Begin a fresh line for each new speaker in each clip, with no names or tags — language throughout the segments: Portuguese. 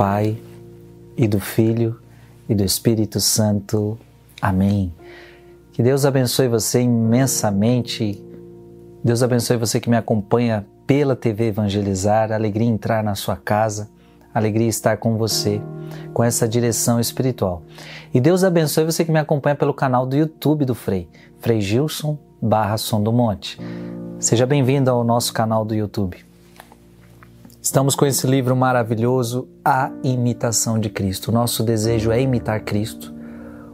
Pai, e do Filho, e do Espírito Santo. Amém. Que Deus abençoe você imensamente. Deus abençoe você que me acompanha pela TV Evangelizar. Alegria entrar na sua casa. Alegria estar com você, com essa direção espiritual. E Deus abençoe você que me acompanha pelo canal do YouTube do Frei, Frei Gilson barra Som do Monte. Seja bem-vindo ao nosso canal do YouTube. Estamos com esse livro maravilhoso, A Imitação de Cristo. O nosso desejo é imitar Cristo,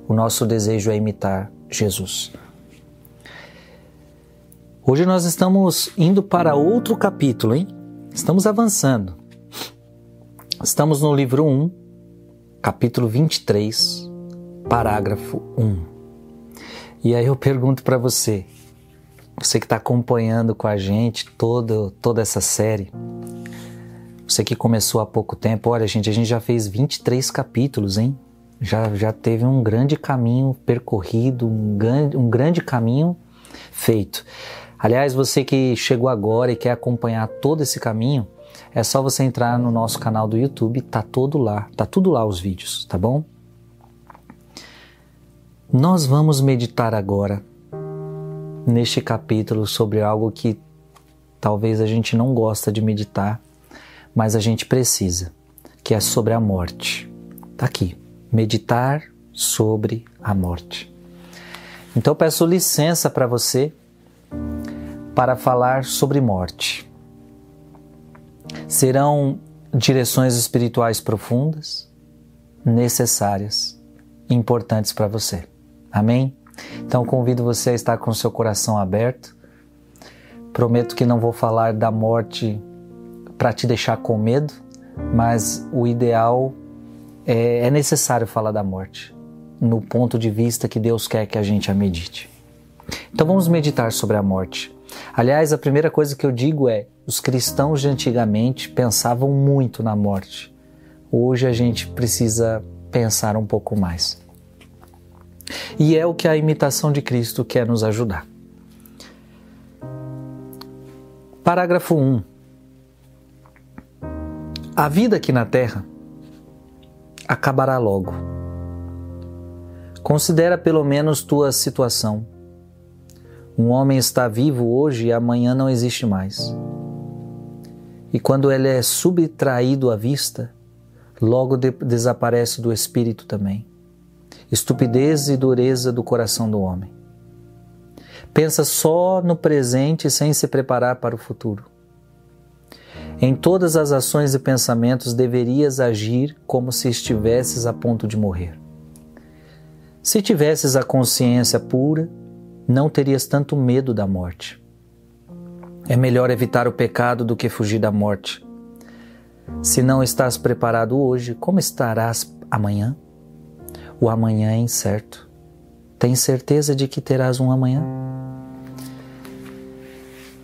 o nosso desejo é imitar Jesus. Hoje nós estamos indo para outro capítulo, hein? Estamos avançando. Estamos no livro 1, capítulo 23, parágrafo 1. E aí eu pergunto para você, você que está acompanhando com a gente todo, toda essa série, você que começou há pouco tempo, olha, gente, a gente já fez 23 capítulos, hein? Já, já teve um grande caminho percorrido, um grande, um grande caminho feito. Aliás, você que chegou agora e quer acompanhar todo esse caminho, é só você entrar no nosso canal do YouTube, tá todo lá, tá tudo lá os vídeos, tá bom? Nós vamos meditar agora neste capítulo sobre algo que talvez a gente não gosta de meditar, mas a gente precisa, que é sobre a morte. Tá aqui, meditar sobre a morte. Então peço licença para você para falar sobre morte. Serão direções espirituais profundas, necessárias, importantes para você. Amém? Então convido você a estar com seu coração aberto. Prometo que não vou falar da morte para te deixar com medo, mas o ideal é, é necessário falar da morte, no ponto de vista que Deus quer que a gente a medite. Então vamos meditar sobre a morte. Aliás, a primeira coisa que eu digo é: os cristãos de antigamente pensavam muito na morte. Hoje a gente precisa pensar um pouco mais. E é o que a imitação de Cristo quer nos ajudar. Parágrafo 1. A vida aqui na Terra acabará logo. Considera pelo menos tua situação. Um homem está vivo hoje e amanhã não existe mais. E quando ele é subtraído à vista, logo de desaparece do espírito também. Estupidez e dureza do coração do homem. Pensa só no presente sem se preparar para o futuro. Em todas as ações e pensamentos deverias agir como se estivesses a ponto de morrer. Se tivesses a consciência pura, não terias tanto medo da morte. É melhor evitar o pecado do que fugir da morte. Se não estás preparado hoje, como estarás amanhã? O amanhã é incerto. Tens certeza de que terás um amanhã?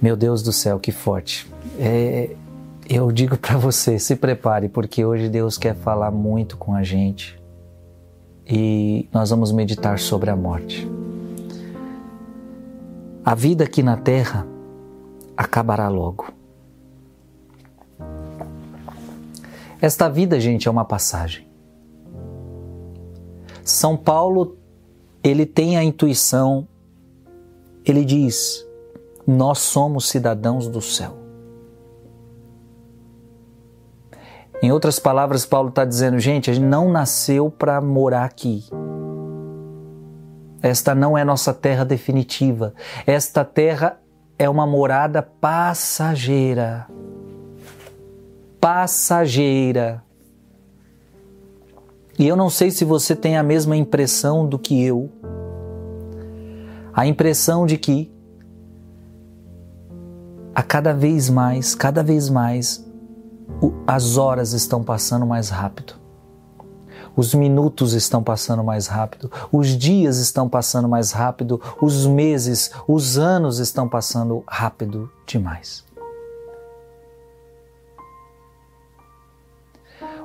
Meu Deus do céu, que forte. É, eu digo para você, se prepare, porque hoje Deus quer falar muito com a gente e nós vamos meditar sobre a morte. A vida aqui na terra acabará logo. Esta vida, gente, é uma passagem. São Paulo, ele tem a intuição, ele diz: Nós somos cidadãos do céu. Em outras palavras, Paulo está dizendo: gente, a gente não nasceu para morar aqui. Esta não é nossa terra definitiva. Esta terra é uma morada passageira. Passageira. E eu não sei se você tem a mesma impressão do que eu. A impressão de que a cada vez mais, cada vez mais, as horas estão passando mais rápido. Os minutos estão passando mais rápido, os dias estão passando mais rápido, os meses, os anos estão passando rápido demais.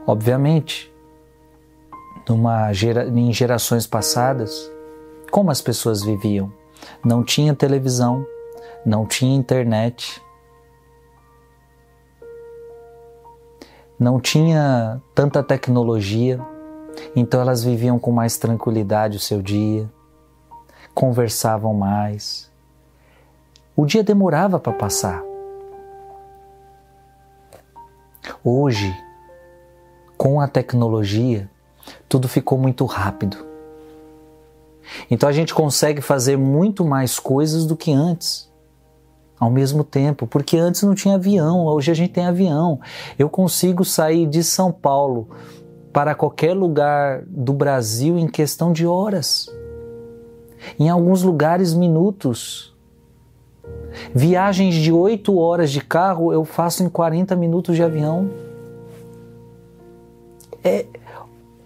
Obviamente, numa gera, em gerações passadas, como as pessoas viviam? Não tinha televisão, não tinha internet, não tinha tanta tecnologia, então elas viviam com mais tranquilidade o seu dia, conversavam mais. O dia demorava para passar. Hoje, com a tecnologia, tudo ficou muito rápido. Então a gente consegue fazer muito mais coisas do que antes, ao mesmo tempo, porque antes não tinha avião, hoje a gente tem avião. Eu consigo sair de São Paulo para qualquer lugar do Brasil em questão de horas. Em alguns lugares, minutos. Viagens de 8 horas de carro eu faço em 40 minutos de avião. É,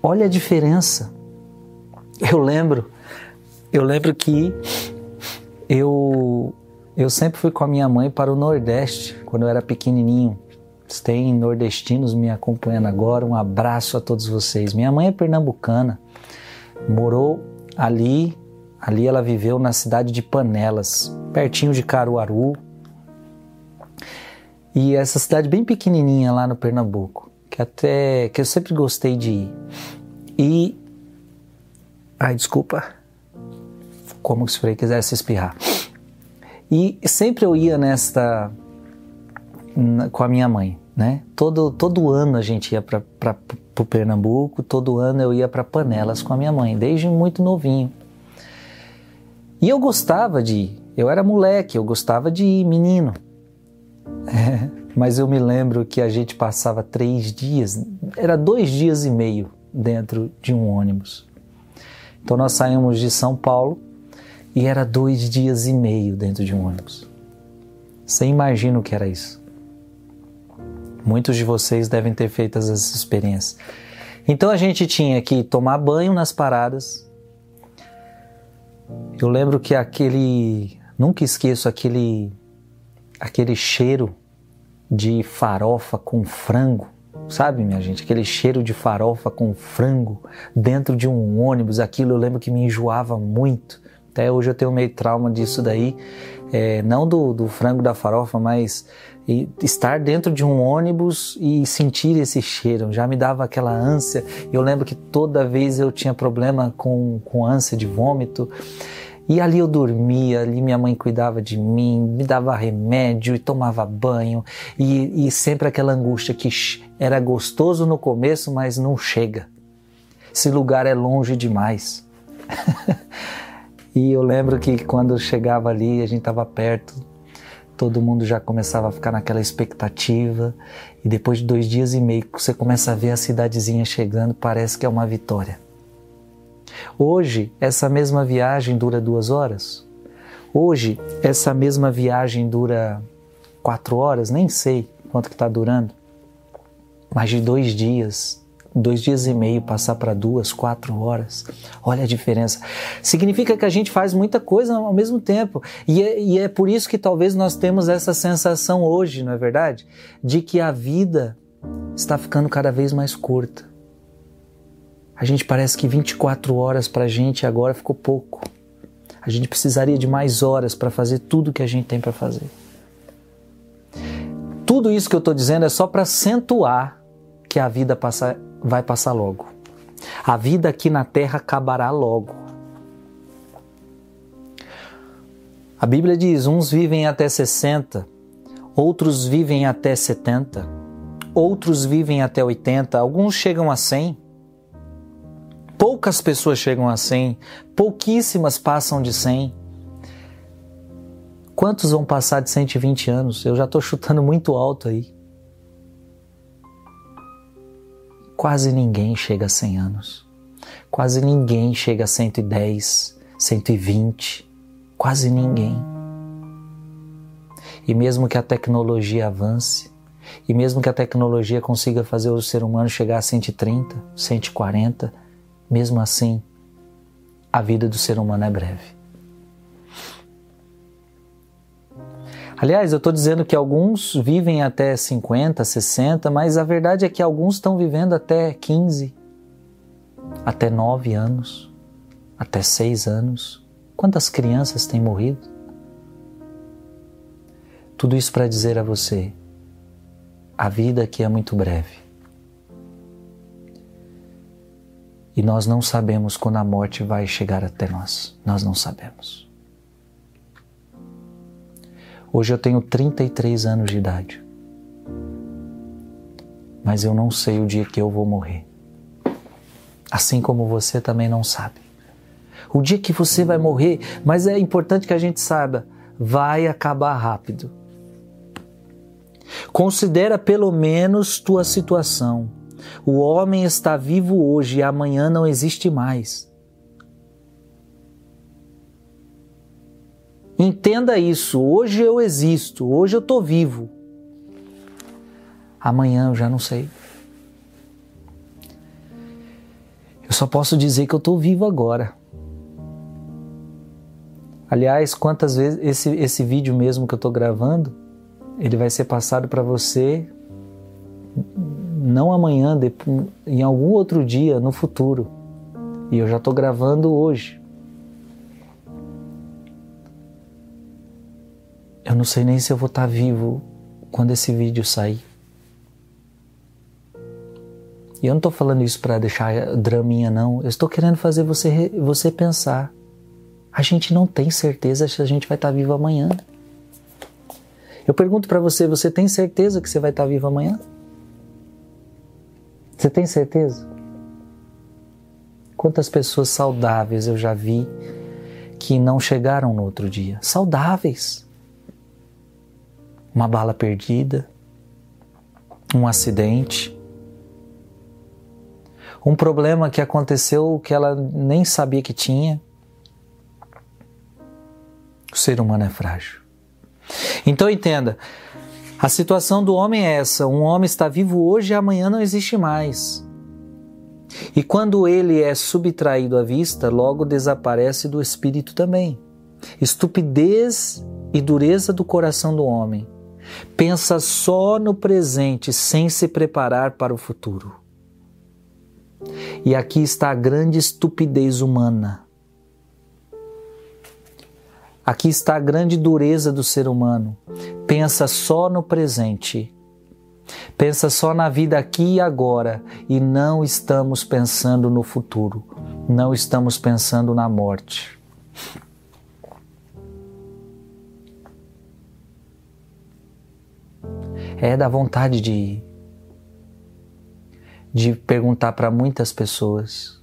olha a diferença. Eu lembro, eu lembro que eu eu sempre fui com a minha mãe para o Nordeste quando eu era pequenininho. Tem nordestinos me acompanhando agora. Um abraço a todos vocês. Minha mãe é pernambucana, morou ali. Ali ela viveu na cidade de Panelas, pertinho de Caruaru. E essa cidade bem pequenininha lá no Pernambuco, que até que eu sempre gostei de ir. E ai, desculpa. Como se o quisesse espirrar. E sempre eu ia nesta com a minha mãe, né? Todo, todo ano a gente ia para o Pernambuco, todo ano eu ia para Panelas com a minha mãe, desde muito novinho. E eu gostava de ir, eu era moleque, eu gostava de ir, menino. É, mas eu me lembro que a gente passava três dias, era dois dias e meio dentro de um ônibus. Então nós saímos de São Paulo e era dois dias e meio dentro de um ônibus. Você imagina o que era isso? Muitos de vocês devem ter feito essas experiências. Então a gente tinha que tomar banho nas paradas. Eu lembro que aquele, nunca esqueço aquele aquele cheiro de farofa com frango, sabe, minha gente? Aquele cheiro de farofa com frango dentro de um ônibus, aquilo eu lembro que me enjoava muito. Até hoje eu tenho meio trauma disso daí, é, não do, do, frango da farofa, mas estar dentro de um ônibus e sentir esse cheiro já me dava aquela ânsia. Eu lembro que toda vez eu tinha problema com, com ânsia de vômito. E ali eu dormia, ali minha mãe cuidava de mim, me dava remédio e tomava banho, e, e sempre aquela angústia que era gostoso no começo, mas não chega. Esse lugar é longe demais. E eu lembro que quando chegava ali, a gente estava perto, todo mundo já começava a ficar naquela expectativa. E depois de dois dias e meio, você começa a ver a cidadezinha chegando, parece que é uma vitória. Hoje, essa mesma viagem dura duas horas. Hoje, essa mesma viagem dura quatro horas, nem sei quanto que está durando. Mais de dois dias, dois dias e meio passar para duas, quatro horas. Olha a diferença. Significa que a gente faz muita coisa ao mesmo tempo. E é, e é por isso que talvez nós temos essa sensação hoje, não é verdade? De que a vida está ficando cada vez mais curta. A gente parece que 24 horas para a gente agora ficou pouco. A gente precisaria de mais horas para fazer tudo que a gente tem para fazer. Tudo isso que eu estou dizendo é só para acentuar que a vida passa, vai passar logo. A vida aqui na terra acabará logo. A Bíblia diz: uns vivem até 60, outros vivem até 70, outros vivem até 80, alguns chegam a 100. Poucas pessoas chegam a 100, pouquíssimas passam de 100. Quantos vão passar de 120 anos? Eu já estou chutando muito alto aí. Quase ninguém chega a 100 anos. Quase ninguém chega a 110, 120. Quase ninguém. E mesmo que a tecnologia avance, e mesmo que a tecnologia consiga fazer o ser humano chegar a 130, 140, mesmo assim, a vida do ser humano é breve. Aliás, eu estou dizendo que alguns vivem até 50, 60, mas a verdade é que alguns estão vivendo até 15, até 9 anos, até 6 anos. Quantas crianças têm morrido? Tudo isso para dizer a você: a vida aqui é muito breve. E nós não sabemos quando a morte vai chegar até nós. Nós não sabemos. Hoje eu tenho 33 anos de idade. Mas eu não sei o dia que eu vou morrer. Assim como você também não sabe. O dia que você vai morrer, mas é importante que a gente saiba, vai acabar rápido. Considera pelo menos tua situação. O homem está vivo hoje e amanhã não existe mais. Entenda isso. Hoje eu existo, hoje eu estou vivo. Amanhã eu já não sei. Eu só posso dizer que eu estou vivo agora. Aliás, quantas vezes esse, esse vídeo mesmo que eu estou gravando, ele vai ser passado para você não amanhã, em algum outro dia no futuro. E eu já estou gravando hoje. Eu não sei nem se eu vou estar tá vivo quando esse vídeo sair. E eu não estou falando isso para deixar draminha, não. Eu estou querendo fazer você, você pensar. A gente não tem certeza se a gente vai estar tá vivo amanhã. Eu pergunto para você: você tem certeza que você vai estar tá vivo amanhã? Você tem certeza? Quantas pessoas saudáveis eu já vi que não chegaram no outro dia? Saudáveis. Uma bala perdida, um acidente, um problema que aconteceu que ela nem sabia que tinha. O ser humano é frágil. Então entenda, a situação do homem é essa: um homem está vivo hoje e amanhã não existe mais. E quando ele é subtraído à vista, logo desaparece do espírito também. Estupidez e dureza do coração do homem. Pensa só no presente sem se preparar para o futuro. E aqui está a grande estupidez humana. Aqui está a grande dureza do ser humano. Pensa só no presente. Pensa só na vida aqui e agora e não estamos pensando no futuro. Não estamos pensando na morte. É da vontade de de perguntar para muitas pessoas.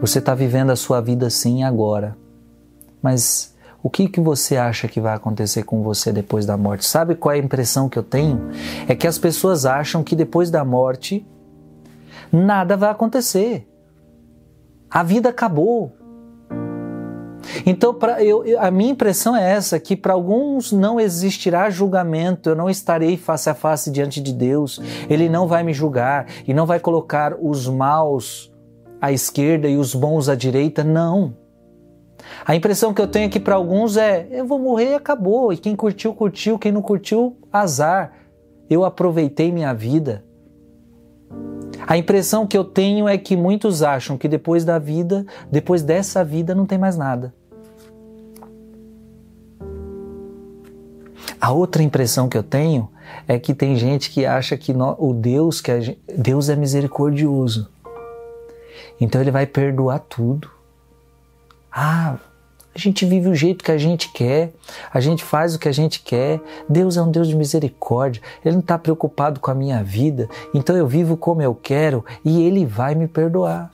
Você está vivendo a sua vida sim agora. Mas o que, que você acha que vai acontecer com você depois da morte? Sabe qual é a impressão que eu tenho? É que as pessoas acham que depois da morte nada vai acontecer. A vida acabou. Então, pra, eu, a minha impressão é essa: que para alguns não existirá julgamento, eu não estarei face a face diante de Deus, Ele não vai me julgar e não vai colocar os maus à esquerda e os bons à direita, não. A impressão que eu tenho aqui para alguns é: eu vou morrer e acabou. E quem curtiu, curtiu. Quem não curtiu, azar. Eu aproveitei minha vida. A impressão que eu tenho é que muitos acham que depois da vida, depois dessa vida, não tem mais nada. A outra impressão que eu tenho é que tem gente que acha que o Deus que gente, Deus é misericordioso. Então ele vai perdoar tudo. Ah, a gente vive o jeito que a gente quer, a gente faz o que a gente quer. Deus é um Deus de misericórdia, Ele não está preocupado com a minha vida, então eu vivo como eu quero e Ele vai me perdoar.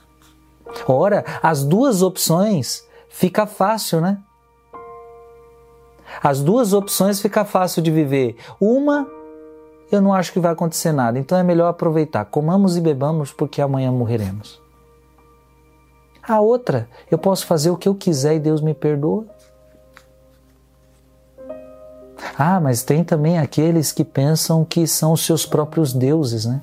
Ora, as duas opções fica fácil, né? As duas opções fica fácil de viver. Uma, eu não acho que vai acontecer nada, então é melhor aproveitar. Comamos e bebamos porque amanhã morreremos. A outra, eu posso fazer o que eu quiser e Deus me perdoa. Ah, mas tem também aqueles que pensam que são os seus próprios deuses, né?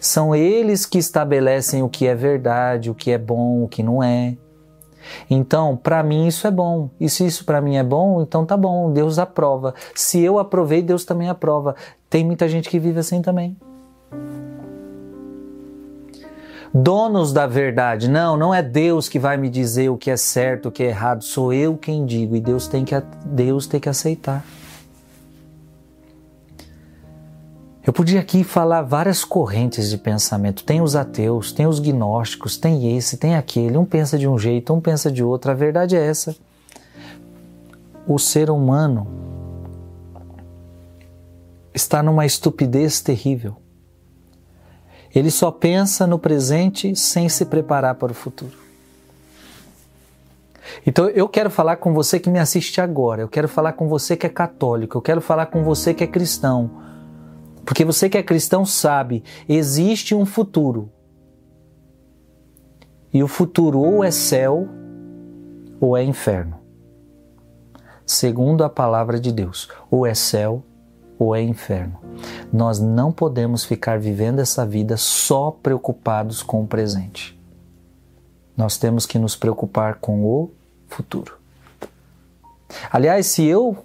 São eles que estabelecem o que é verdade, o que é bom, o que não é. Então, para mim isso é bom. E se isso para mim é bom, então tá bom, Deus aprova. Se eu aprovei, Deus também aprova. Tem muita gente que vive assim também donos da verdade. Não, não é Deus que vai me dizer o que é certo, o que é errado, sou eu quem digo e Deus tem que, Deus tem que aceitar. Eu podia aqui falar várias correntes de pensamento. Tem os ateus, tem os gnósticos, tem esse, tem aquele. Um pensa de um jeito, um pensa de outro. A verdade é essa. O ser humano está numa estupidez terrível. Ele só pensa no presente sem se preparar para o futuro. Então eu quero falar com você que me assiste agora, eu quero falar com você que é católico, eu quero falar com você que é cristão. Porque você que é cristão sabe, existe um futuro. E o futuro ou é céu ou é inferno. Segundo a palavra de Deus, ou é céu ou é inferno. Nós não podemos ficar vivendo essa vida só preocupados com o presente. Nós temos que nos preocupar com o futuro. Aliás, se eu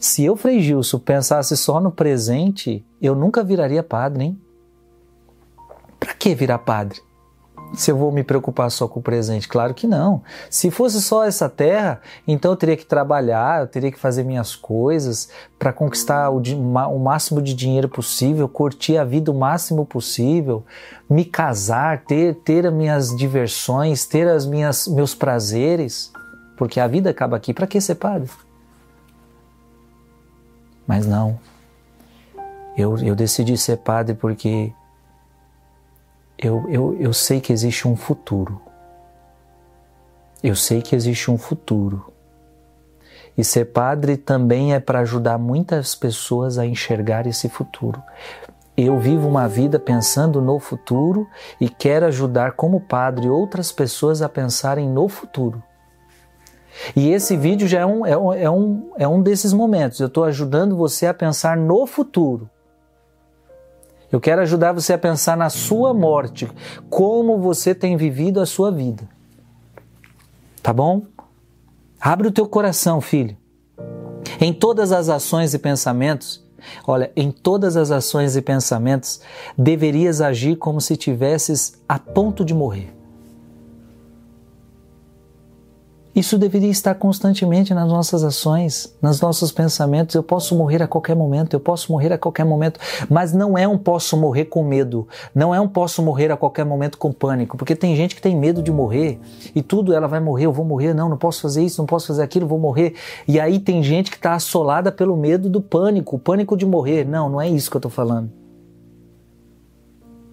se eu, Frei Gilson, pensasse só no presente, eu nunca viraria padre, hein? Para que virar padre? se eu vou me preocupar só com o presente? Claro que não. Se fosse só essa terra, então eu teria que trabalhar, eu teria que fazer minhas coisas para conquistar o, o, máximo de dinheiro possível, curtir a vida o máximo possível, me casar, ter, ter as minhas diversões, ter as minhas meus prazeres, porque a vida acaba aqui. Para que ser padre? Mas não. Eu, eu decidi ser padre porque eu, eu, eu sei que existe um futuro. Eu sei que existe um futuro. E ser padre também é para ajudar muitas pessoas a enxergar esse futuro. Eu vivo uma vida pensando no futuro e quero ajudar, como padre, outras pessoas a pensarem no futuro. E esse vídeo já é um, é um, é um, é um desses momentos. Eu estou ajudando você a pensar no futuro. Eu quero ajudar você a pensar na sua morte, como você tem vivido a sua vida. Tá bom? Abre o teu coração, filho. Em todas as ações e pensamentos, olha, em todas as ações e pensamentos, deverias agir como se tivesses a ponto de morrer. Isso deveria estar constantemente nas nossas ações, nos nossos pensamentos. Eu posso morrer a qualquer momento, eu posso morrer a qualquer momento, mas não é um posso morrer com medo, não é um posso morrer a qualquer momento com pânico, porque tem gente que tem medo de morrer e tudo ela vai morrer, eu vou morrer, não, não posso fazer isso, não posso fazer aquilo, vou morrer. E aí tem gente que está assolada pelo medo do pânico, o pânico de morrer. Não, não é isso que eu estou falando.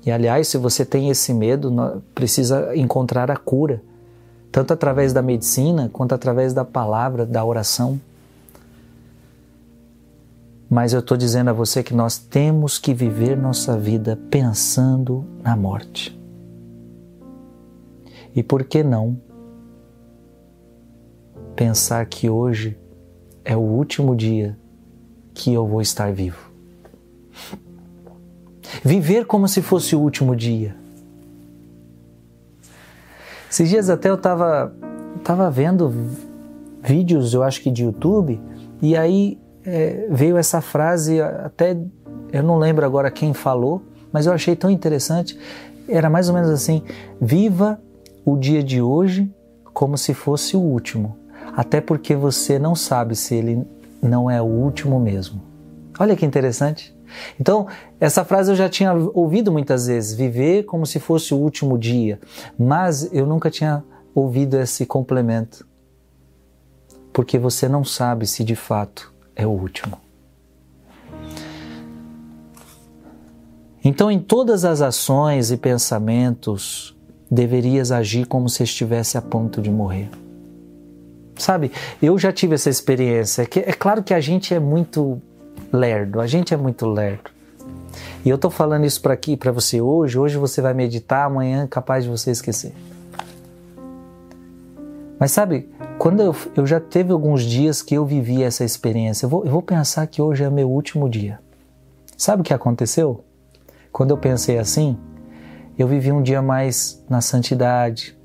E aliás, se você tem esse medo, precisa encontrar a cura tanto através da medicina quanto através da palavra, da oração. Mas eu estou dizendo a você que nós temos que viver nossa vida pensando na morte. E por que não pensar que hoje é o último dia que eu vou estar vivo? Viver como se fosse o último dia esses dias até eu estava tava vendo vídeos, eu acho que de YouTube, e aí é, veio essa frase, até eu não lembro agora quem falou, mas eu achei tão interessante. Era mais ou menos assim: viva o dia de hoje como se fosse o último, até porque você não sabe se ele não é o último mesmo. Olha que interessante. Então, essa frase eu já tinha ouvido muitas vezes, viver como se fosse o último dia, mas eu nunca tinha ouvido esse complemento. Porque você não sabe se de fato é o último. Então, em todas as ações e pensamentos, deverias agir como se estivesse a ponto de morrer. Sabe, eu já tive essa experiência. É claro que a gente é muito lerdo, a gente é muito lerdo. E eu estou falando isso para aqui, para você hoje. Hoje você vai meditar, amanhã é capaz de você esquecer. Mas sabe, quando eu, eu já teve alguns dias que eu vivi essa experiência, eu vou, eu vou pensar que hoje é meu último dia. Sabe o que aconteceu? Quando eu pensei assim, eu vivi um dia mais na santidade,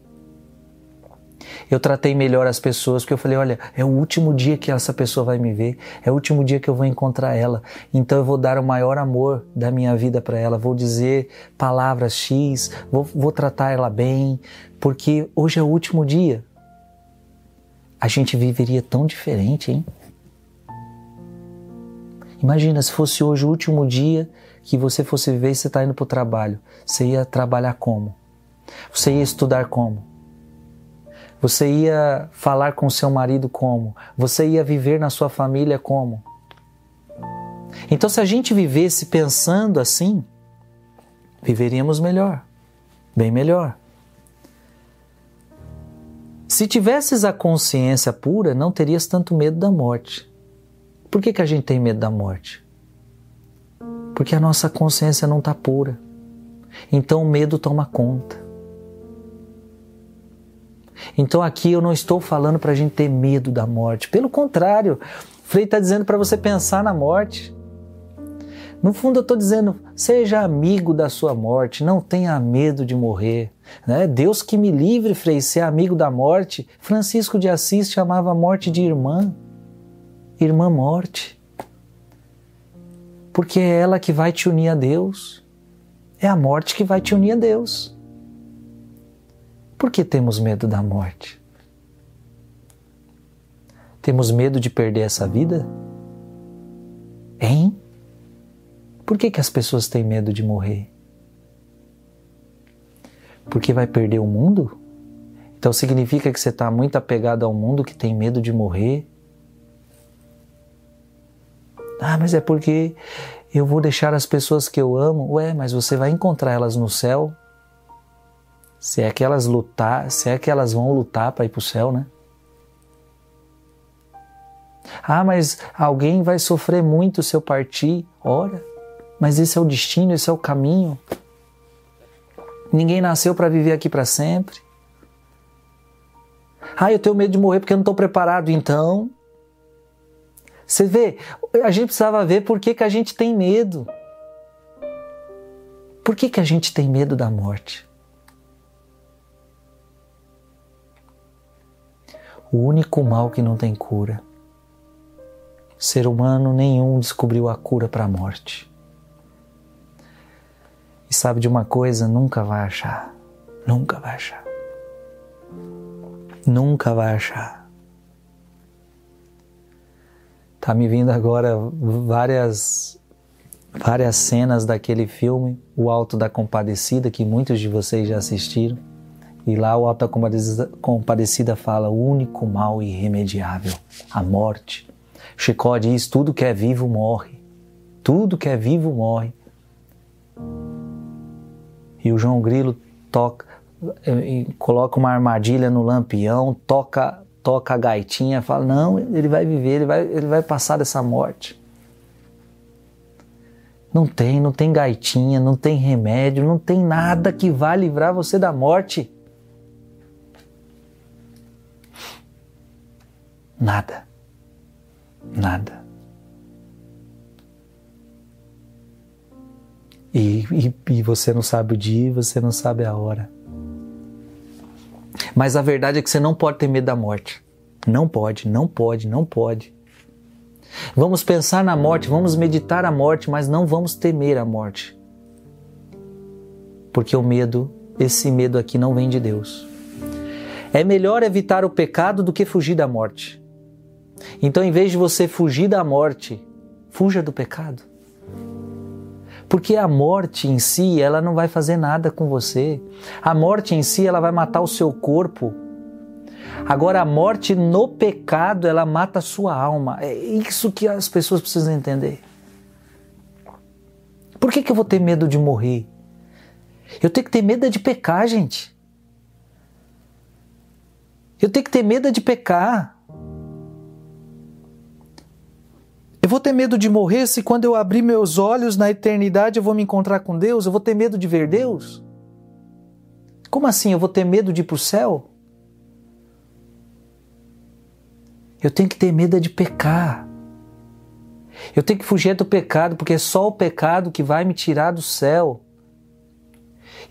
eu tratei melhor as pessoas, porque eu falei: olha, é o último dia que essa pessoa vai me ver, é o último dia que eu vou encontrar ela, então eu vou dar o maior amor da minha vida para ela, vou dizer palavras X, vou, vou tratar ela bem, porque hoje é o último dia. A gente viveria tão diferente, hein? Imagina se fosse hoje o último dia que você fosse viver e você está indo para o trabalho. Você ia trabalhar como? Você ia estudar como? Você ia falar com seu marido como? Você ia viver na sua família como? Então, se a gente vivesse pensando assim, viveríamos melhor, bem melhor. Se tivesses a consciência pura, não terias tanto medo da morte. Por que, que a gente tem medo da morte? Porque a nossa consciência não está pura. Então o medo toma conta. Então aqui eu não estou falando para a gente ter medo da morte. Pelo contrário, Frei está dizendo para você pensar na morte. No fundo, eu estou dizendo: seja amigo da sua morte, não tenha medo de morrer. Né? Deus que me livre, Frei, ser amigo da morte. Francisco de Assis chamava a morte de irmã, irmã morte. Porque é ela que vai te unir a Deus. É a morte que vai te unir a Deus. Por que temos medo da morte? Temos medo de perder essa vida? Hein? Por que, que as pessoas têm medo de morrer? Porque vai perder o mundo? Então significa que você está muito apegado ao mundo que tem medo de morrer? Ah, mas é porque eu vou deixar as pessoas que eu amo. Ué, mas você vai encontrar elas no céu? Se é que elas lutar, se é que elas vão lutar para ir para o céu, né? Ah, mas alguém vai sofrer muito se eu partir. Ora, mas esse é o destino, esse é o caminho. Ninguém nasceu para viver aqui para sempre. Ah, eu tenho medo de morrer porque eu não estou preparado. Então, você vê, a gente precisava ver por que, que a gente tem medo. Por que, que a gente tem medo da morte? O único mal que não tem cura. Ser humano nenhum descobriu a cura para a morte. E sabe de uma coisa? Nunca vai achar. Nunca vai achar. Nunca vai achar. Tá me vindo agora várias várias cenas daquele filme, O Alto da Compadecida, que muitos de vocês já assistiram e lá o Alta Compadecida fala: o único mal irremediável, a morte. Chicó diz: tudo que é vivo morre. Tudo que é vivo morre. E o João Grilo toca, eh, coloca uma armadilha no lampião, toca, toca a gaitinha, fala: não, ele vai viver, ele vai, ele vai passar dessa morte. Não tem, não tem gaitinha, não tem remédio, não tem nada que vá livrar você da morte. Nada. Nada. E, e, e, você não sabe o dia, você não sabe a hora. Mas a verdade é que você não pode ter medo da morte. Não pode, não pode, não pode. Vamos pensar na morte, vamos meditar a morte, mas não vamos temer a morte. Porque o medo, esse medo aqui não vem de Deus. É melhor evitar o pecado do que fugir da morte. Então, em vez de você fugir da morte, fuja do pecado. Porque a morte em si, ela não vai fazer nada com você. A morte em si, ela vai matar o seu corpo. Agora, a morte no pecado, ela mata a sua alma. É isso que as pessoas precisam entender. Por que, que eu vou ter medo de morrer? Eu tenho que ter medo de pecar, gente. Eu tenho que ter medo de pecar. Vou ter medo de morrer se quando eu abrir meus olhos na eternidade eu vou me encontrar com Deus? Eu vou ter medo de ver Deus? Como assim? Eu vou ter medo de ir para o céu? Eu tenho que ter medo de pecar. Eu tenho que fugir do pecado, porque é só o pecado que vai me tirar do céu.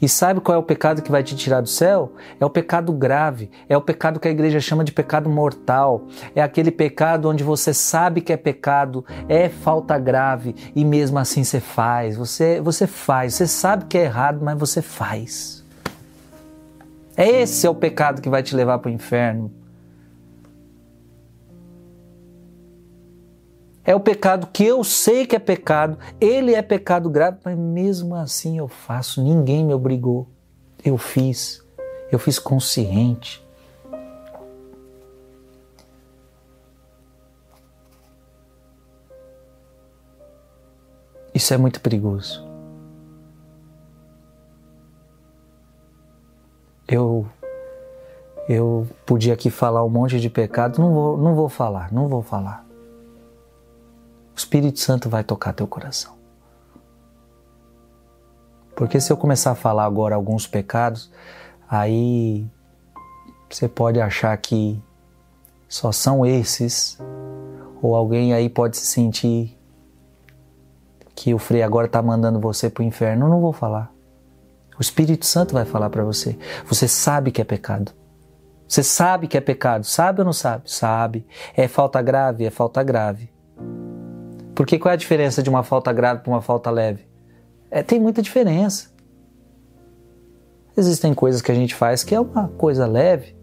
E sabe qual é o pecado que vai te tirar do céu? É o pecado grave, é o pecado que a igreja chama de pecado mortal. É aquele pecado onde você sabe que é pecado, é falta grave e mesmo assim você faz. Você, você faz, você sabe que é errado, mas você faz. É esse é o pecado que vai te levar para o inferno. É o pecado que eu sei que é pecado, ele é pecado grave, mas mesmo assim eu faço, ninguém me obrigou. Eu fiz, eu fiz consciente. Isso é muito perigoso. Eu eu podia aqui falar um monte de pecado, não vou, não vou falar, não vou falar. Espírito Santo vai tocar teu coração. Porque se eu começar a falar agora alguns pecados, aí você pode achar que só são esses, ou alguém aí pode se sentir que o Frei agora está mandando você para o inferno. Eu não vou falar. O Espírito Santo vai falar para você. Você sabe que é pecado. Você sabe que é pecado. Sabe ou não sabe? Sabe. É falta grave? É falta grave. Porque qual é a diferença de uma falta grave para uma falta leve? É, tem muita diferença. Existem coisas que a gente faz que é uma coisa leve.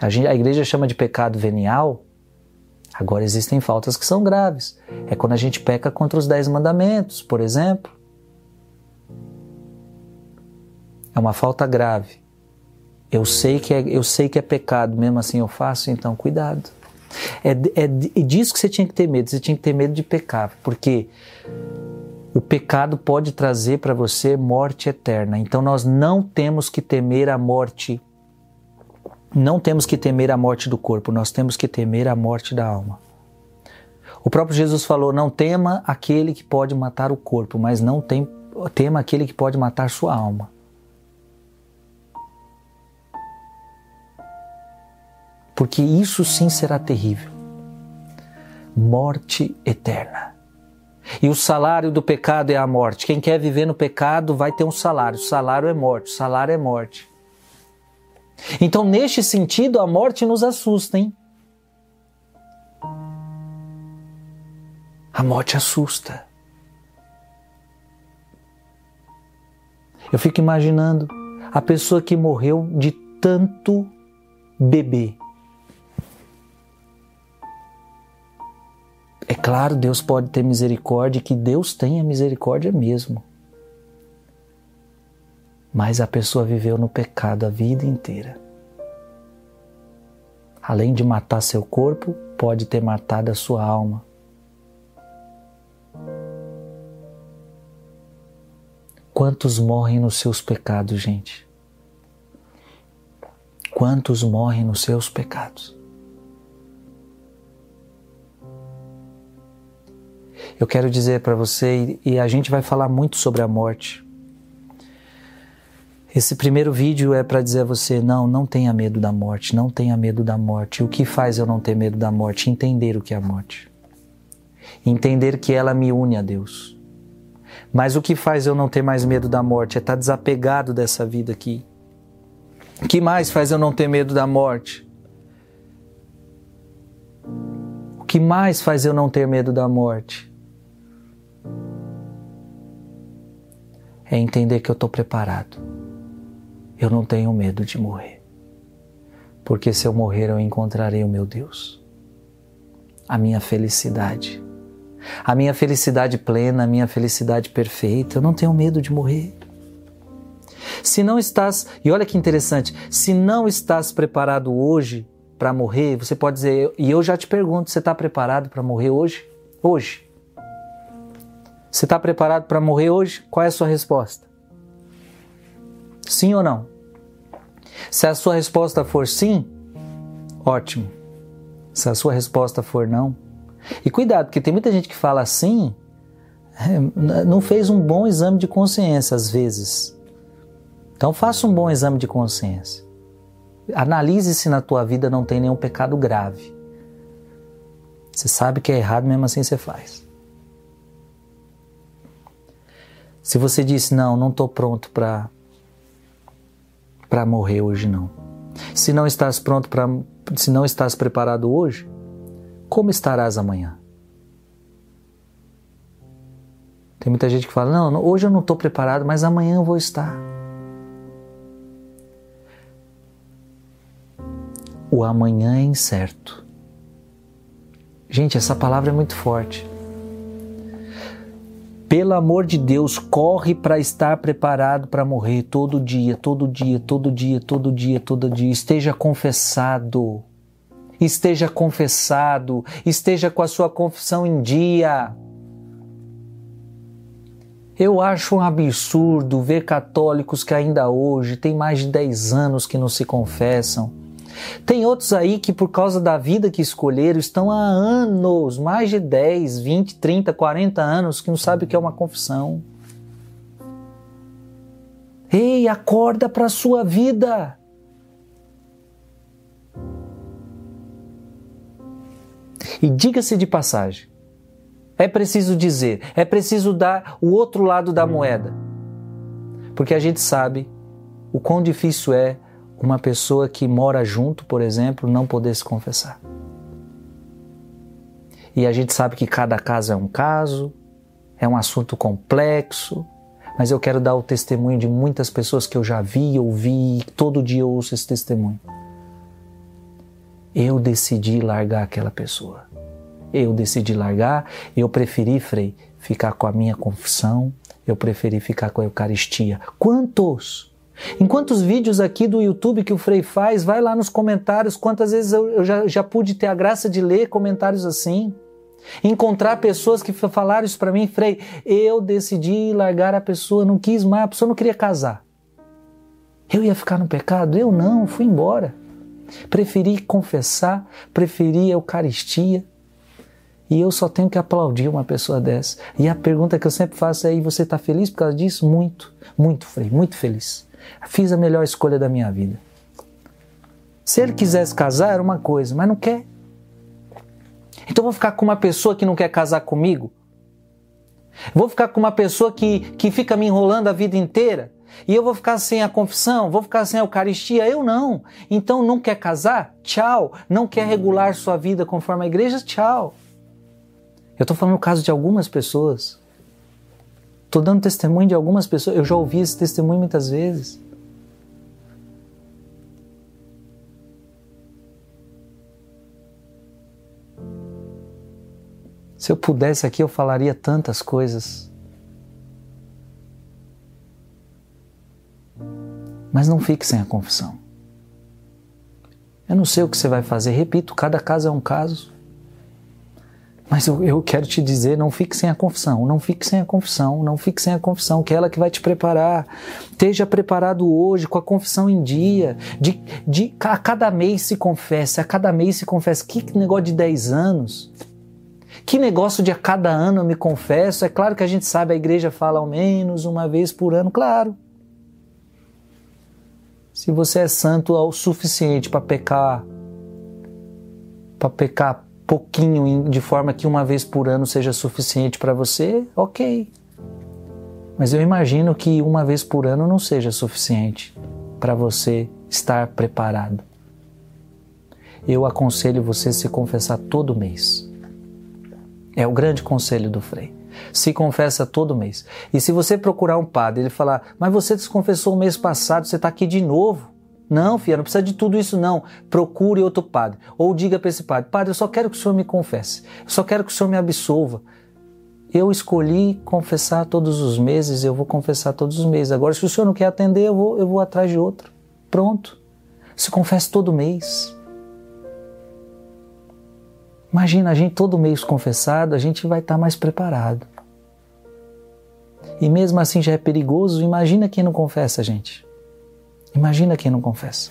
A, gente, a igreja chama de pecado venial. Agora existem faltas que são graves. É quando a gente peca contra os dez mandamentos, por exemplo. É uma falta grave. Eu sei que é, eu sei que é pecado, mesmo assim eu faço, então cuidado. É, é, é disso que você tinha que ter medo. Você tinha que ter medo de pecar, porque o pecado pode trazer para você morte eterna. Então nós não temos que temer a morte. Não temos que temer a morte do corpo, nós temos que temer a morte da alma. O próprio Jesus falou: Não tema aquele que pode matar o corpo, mas não tem, tema aquele que pode matar sua alma. Porque isso sim será terrível morte eterna. E o salário do pecado é a morte. Quem quer viver no pecado vai ter um salário. O salário é morte. O salário é morte. Então, neste sentido, a morte nos assusta, hein? A morte assusta. Eu fico imaginando a pessoa que morreu de tanto beber É claro, Deus pode ter misericórdia, que Deus tenha misericórdia mesmo. Mas a pessoa viveu no pecado a vida inteira. Além de matar seu corpo, pode ter matado a sua alma. Quantos morrem nos seus pecados, gente? Quantos morrem nos seus pecados? Eu quero dizer para você, e a gente vai falar muito sobre a morte. Esse primeiro vídeo é para dizer a você: não, não tenha medo da morte, não tenha medo da morte. O que faz eu não ter medo da morte? Entender o que é a morte. Entender que ela me une a Deus. Mas o que faz eu não ter mais medo da morte é estar tá desapegado dessa vida aqui. O que mais faz eu não ter medo da morte? O que mais faz eu não ter medo da morte? É entender que eu estou preparado. Eu não tenho medo de morrer. Porque se eu morrer, eu encontrarei o meu Deus. A minha felicidade. A minha felicidade plena, a minha felicidade perfeita. Eu não tenho medo de morrer. Se não estás, e olha que interessante, se não estás preparado hoje para morrer, você pode dizer, e eu já te pergunto, você está preparado para morrer hoje? Hoje? Você está preparado para morrer hoje? Qual é a sua resposta? Sim ou não? Se a sua resposta for sim, ótimo. Se a sua resposta for não, e cuidado, porque tem muita gente que fala sim, é, não fez um bom exame de consciência às vezes. Então faça um bom exame de consciência. Analise se na tua vida não tem nenhum pecado grave. Você sabe que é errado, mesmo assim você faz. Se você disse, não, não estou pronto para para morrer hoje não. Se não estás pronto para se não estás preparado hoje, como estarás amanhã? Tem muita gente que fala: "Não, hoje eu não estou preparado, mas amanhã eu vou estar". O amanhã é incerto. Gente, essa palavra é muito forte. Pelo amor de Deus, corre para estar preparado para morrer todo dia, todo dia, todo dia, todo dia, todo dia. Esteja confessado. Esteja confessado. Esteja com a sua confissão em dia. Eu acho um absurdo ver católicos que ainda hoje têm mais de 10 anos que não se confessam tem outros aí que, por causa da vida que escolheram, estão há anos, mais de 10, 20, 30, 40 anos, que não sabem o que é uma confissão. Ei, acorda para a sua vida. E diga-se de passagem, é preciso dizer, é preciso dar o outro lado da moeda. Porque a gente sabe o quão difícil é uma pessoa que mora junto, por exemplo, não poder se confessar. E a gente sabe que cada caso é um caso, é um assunto complexo, mas eu quero dar o testemunho de muitas pessoas que eu já vi, ouvi, e todo dia eu ouço esse testemunho. Eu decidi largar aquela pessoa. Eu decidi largar, eu preferi, Frei, ficar com a minha confissão, eu preferi ficar com a Eucaristia. Quantos? Em quantos vídeos aqui do YouTube que o Frei faz, vai lá nos comentários, quantas vezes eu, eu já, já pude ter a graça de ler comentários assim. Encontrar pessoas que falaram isso para mim, Frei, eu decidi largar a pessoa, não quis mais, a pessoa não queria casar. Eu ia ficar no pecado? Eu não, fui embora. Preferi confessar, preferi a Eucaristia. E eu só tenho que aplaudir uma pessoa dessa. E a pergunta que eu sempre faço é: e você está feliz por causa disso? Muito, muito, Frei, muito feliz. Fiz a melhor escolha da minha vida. Se ele quisesse casar, era uma coisa, mas não quer. Então vou ficar com uma pessoa que não quer casar comigo? Vou ficar com uma pessoa que, que fica me enrolando a vida inteira? E eu vou ficar sem a confissão? Vou ficar sem a Eucaristia? Eu não. Então não quer casar? Tchau. Não quer regular sua vida conforme a igreja? Tchau. Eu estou falando no caso de algumas pessoas. Estou dando testemunho de algumas pessoas, eu já ouvi esse testemunho muitas vezes. Se eu pudesse aqui, eu falaria tantas coisas. Mas não fique sem a confissão. Eu não sei o que você vai fazer, repito, cada caso é um caso. Mas eu, eu, quero te dizer, não fique sem a confissão, não fique sem a confissão, não fique sem a confissão, que é ela que vai te preparar. Esteja preparado hoje com a confissão em dia. De, de, a cada mês se confesse, a cada mês se confesse. Que negócio de 10 anos? Que negócio de a cada ano eu me confesso? É claro que a gente sabe, a igreja fala ao menos uma vez por ano, claro. Se você é santo o suficiente para pecar, para pecar pouquinho, de forma que uma vez por ano seja suficiente para você, ok. Mas eu imagino que uma vez por ano não seja suficiente para você estar preparado. Eu aconselho você se confessar todo mês. É o grande conselho do Frei. Se confessa todo mês. E se você procurar um padre, ele falar, mas você se confessou o mês passado, você está aqui de novo. Não, filha, não precisa de tudo isso não. Procure outro padre. Ou diga para esse padre: Padre, eu só quero que o senhor me confesse. Eu só quero que o senhor me absolva. Eu escolhi confessar todos os meses, eu vou confessar todos os meses. Agora, se o senhor não quer atender, eu vou, eu vou atrás de outro. Pronto. Se confesse todo mês. Imagina a gente todo mês confessado, a gente vai estar tá mais preparado. E mesmo assim já é perigoso, imagina quem não confessa, gente. Imagina quem não confessa.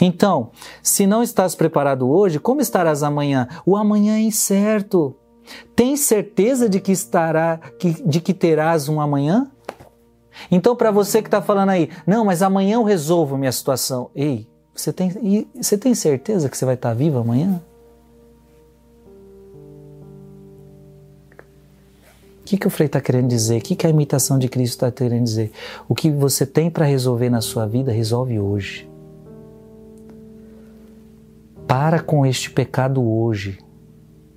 Então, se não estás preparado hoje, como estarás amanhã? O amanhã é incerto. Tem certeza de que estará, de que terás um amanhã? Então, para você que está falando aí, não, mas amanhã eu resolvo minha situação. Ei, você tem, você tem certeza que você vai estar vivo amanhã? Que, que o Frei está querendo dizer? O que, que a imitação de Cristo está querendo dizer? O que você tem para resolver na sua vida, resolve hoje. Para com este pecado hoje.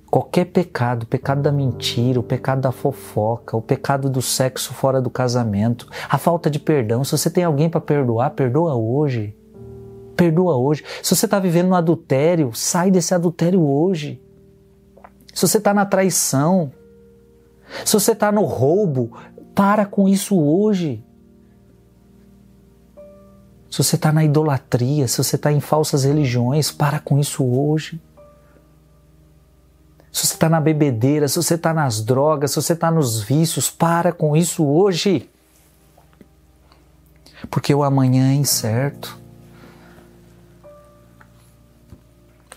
Qualquer pecado, o pecado da mentira, o pecado da fofoca, o pecado do sexo fora do casamento, a falta de perdão. Se você tem alguém para perdoar, perdoa hoje. Perdoa hoje. Se você está vivendo no adultério, sai desse adultério hoje. Se você está na traição, se você está no roubo, para com isso hoje. Se você está na idolatria, se você está em falsas religiões, para com isso hoje. Se você está na bebedeira, se você está nas drogas, se você está nos vícios, para com isso hoje. Porque o amanhã é incerto.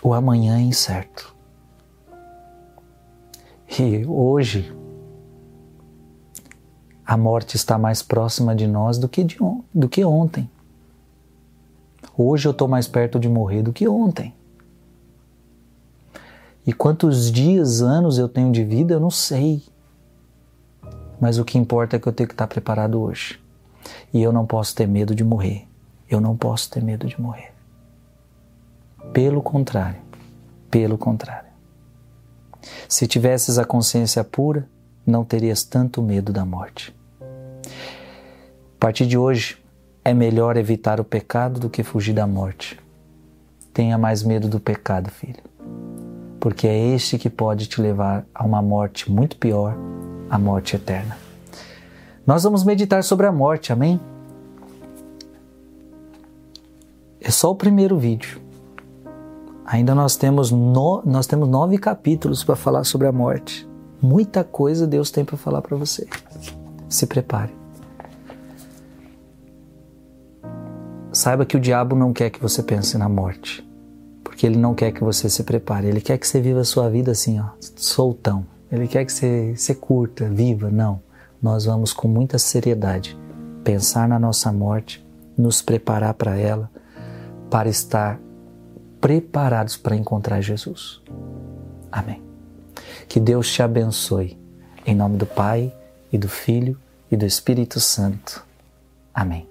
O amanhã é incerto. E hoje, a morte está mais próxima de nós do que, de, do que ontem. Hoje eu estou mais perto de morrer do que ontem. E quantos dias, anos eu tenho de vida, eu não sei. Mas o que importa é que eu tenho que estar preparado hoje. E eu não posso ter medo de morrer. Eu não posso ter medo de morrer. Pelo contrário, pelo contrário. Se tivesses a consciência pura, não terias tanto medo da morte. A partir de hoje, é melhor evitar o pecado do que fugir da morte. Tenha mais medo do pecado, filho, porque é este que pode te levar a uma morte muito pior, a morte eterna. Nós vamos meditar sobre a morte, amém? É só o primeiro vídeo. Ainda nós temos, no, nós temos nove capítulos para falar sobre a morte. Muita coisa Deus tem para falar para você. Se prepare. Saiba que o diabo não quer que você pense na morte, porque ele não quer que você se prepare. Ele quer que você viva a sua vida assim, ó, soltão. Ele quer que você, você curta, viva. Não. Nós vamos com muita seriedade pensar na nossa morte, nos preparar para ela, para estar preparados para encontrar Jesus. Amém. Que Deus te abençoe. Em nome do Pai, e do Filho, e do Espírito Santo. Amém.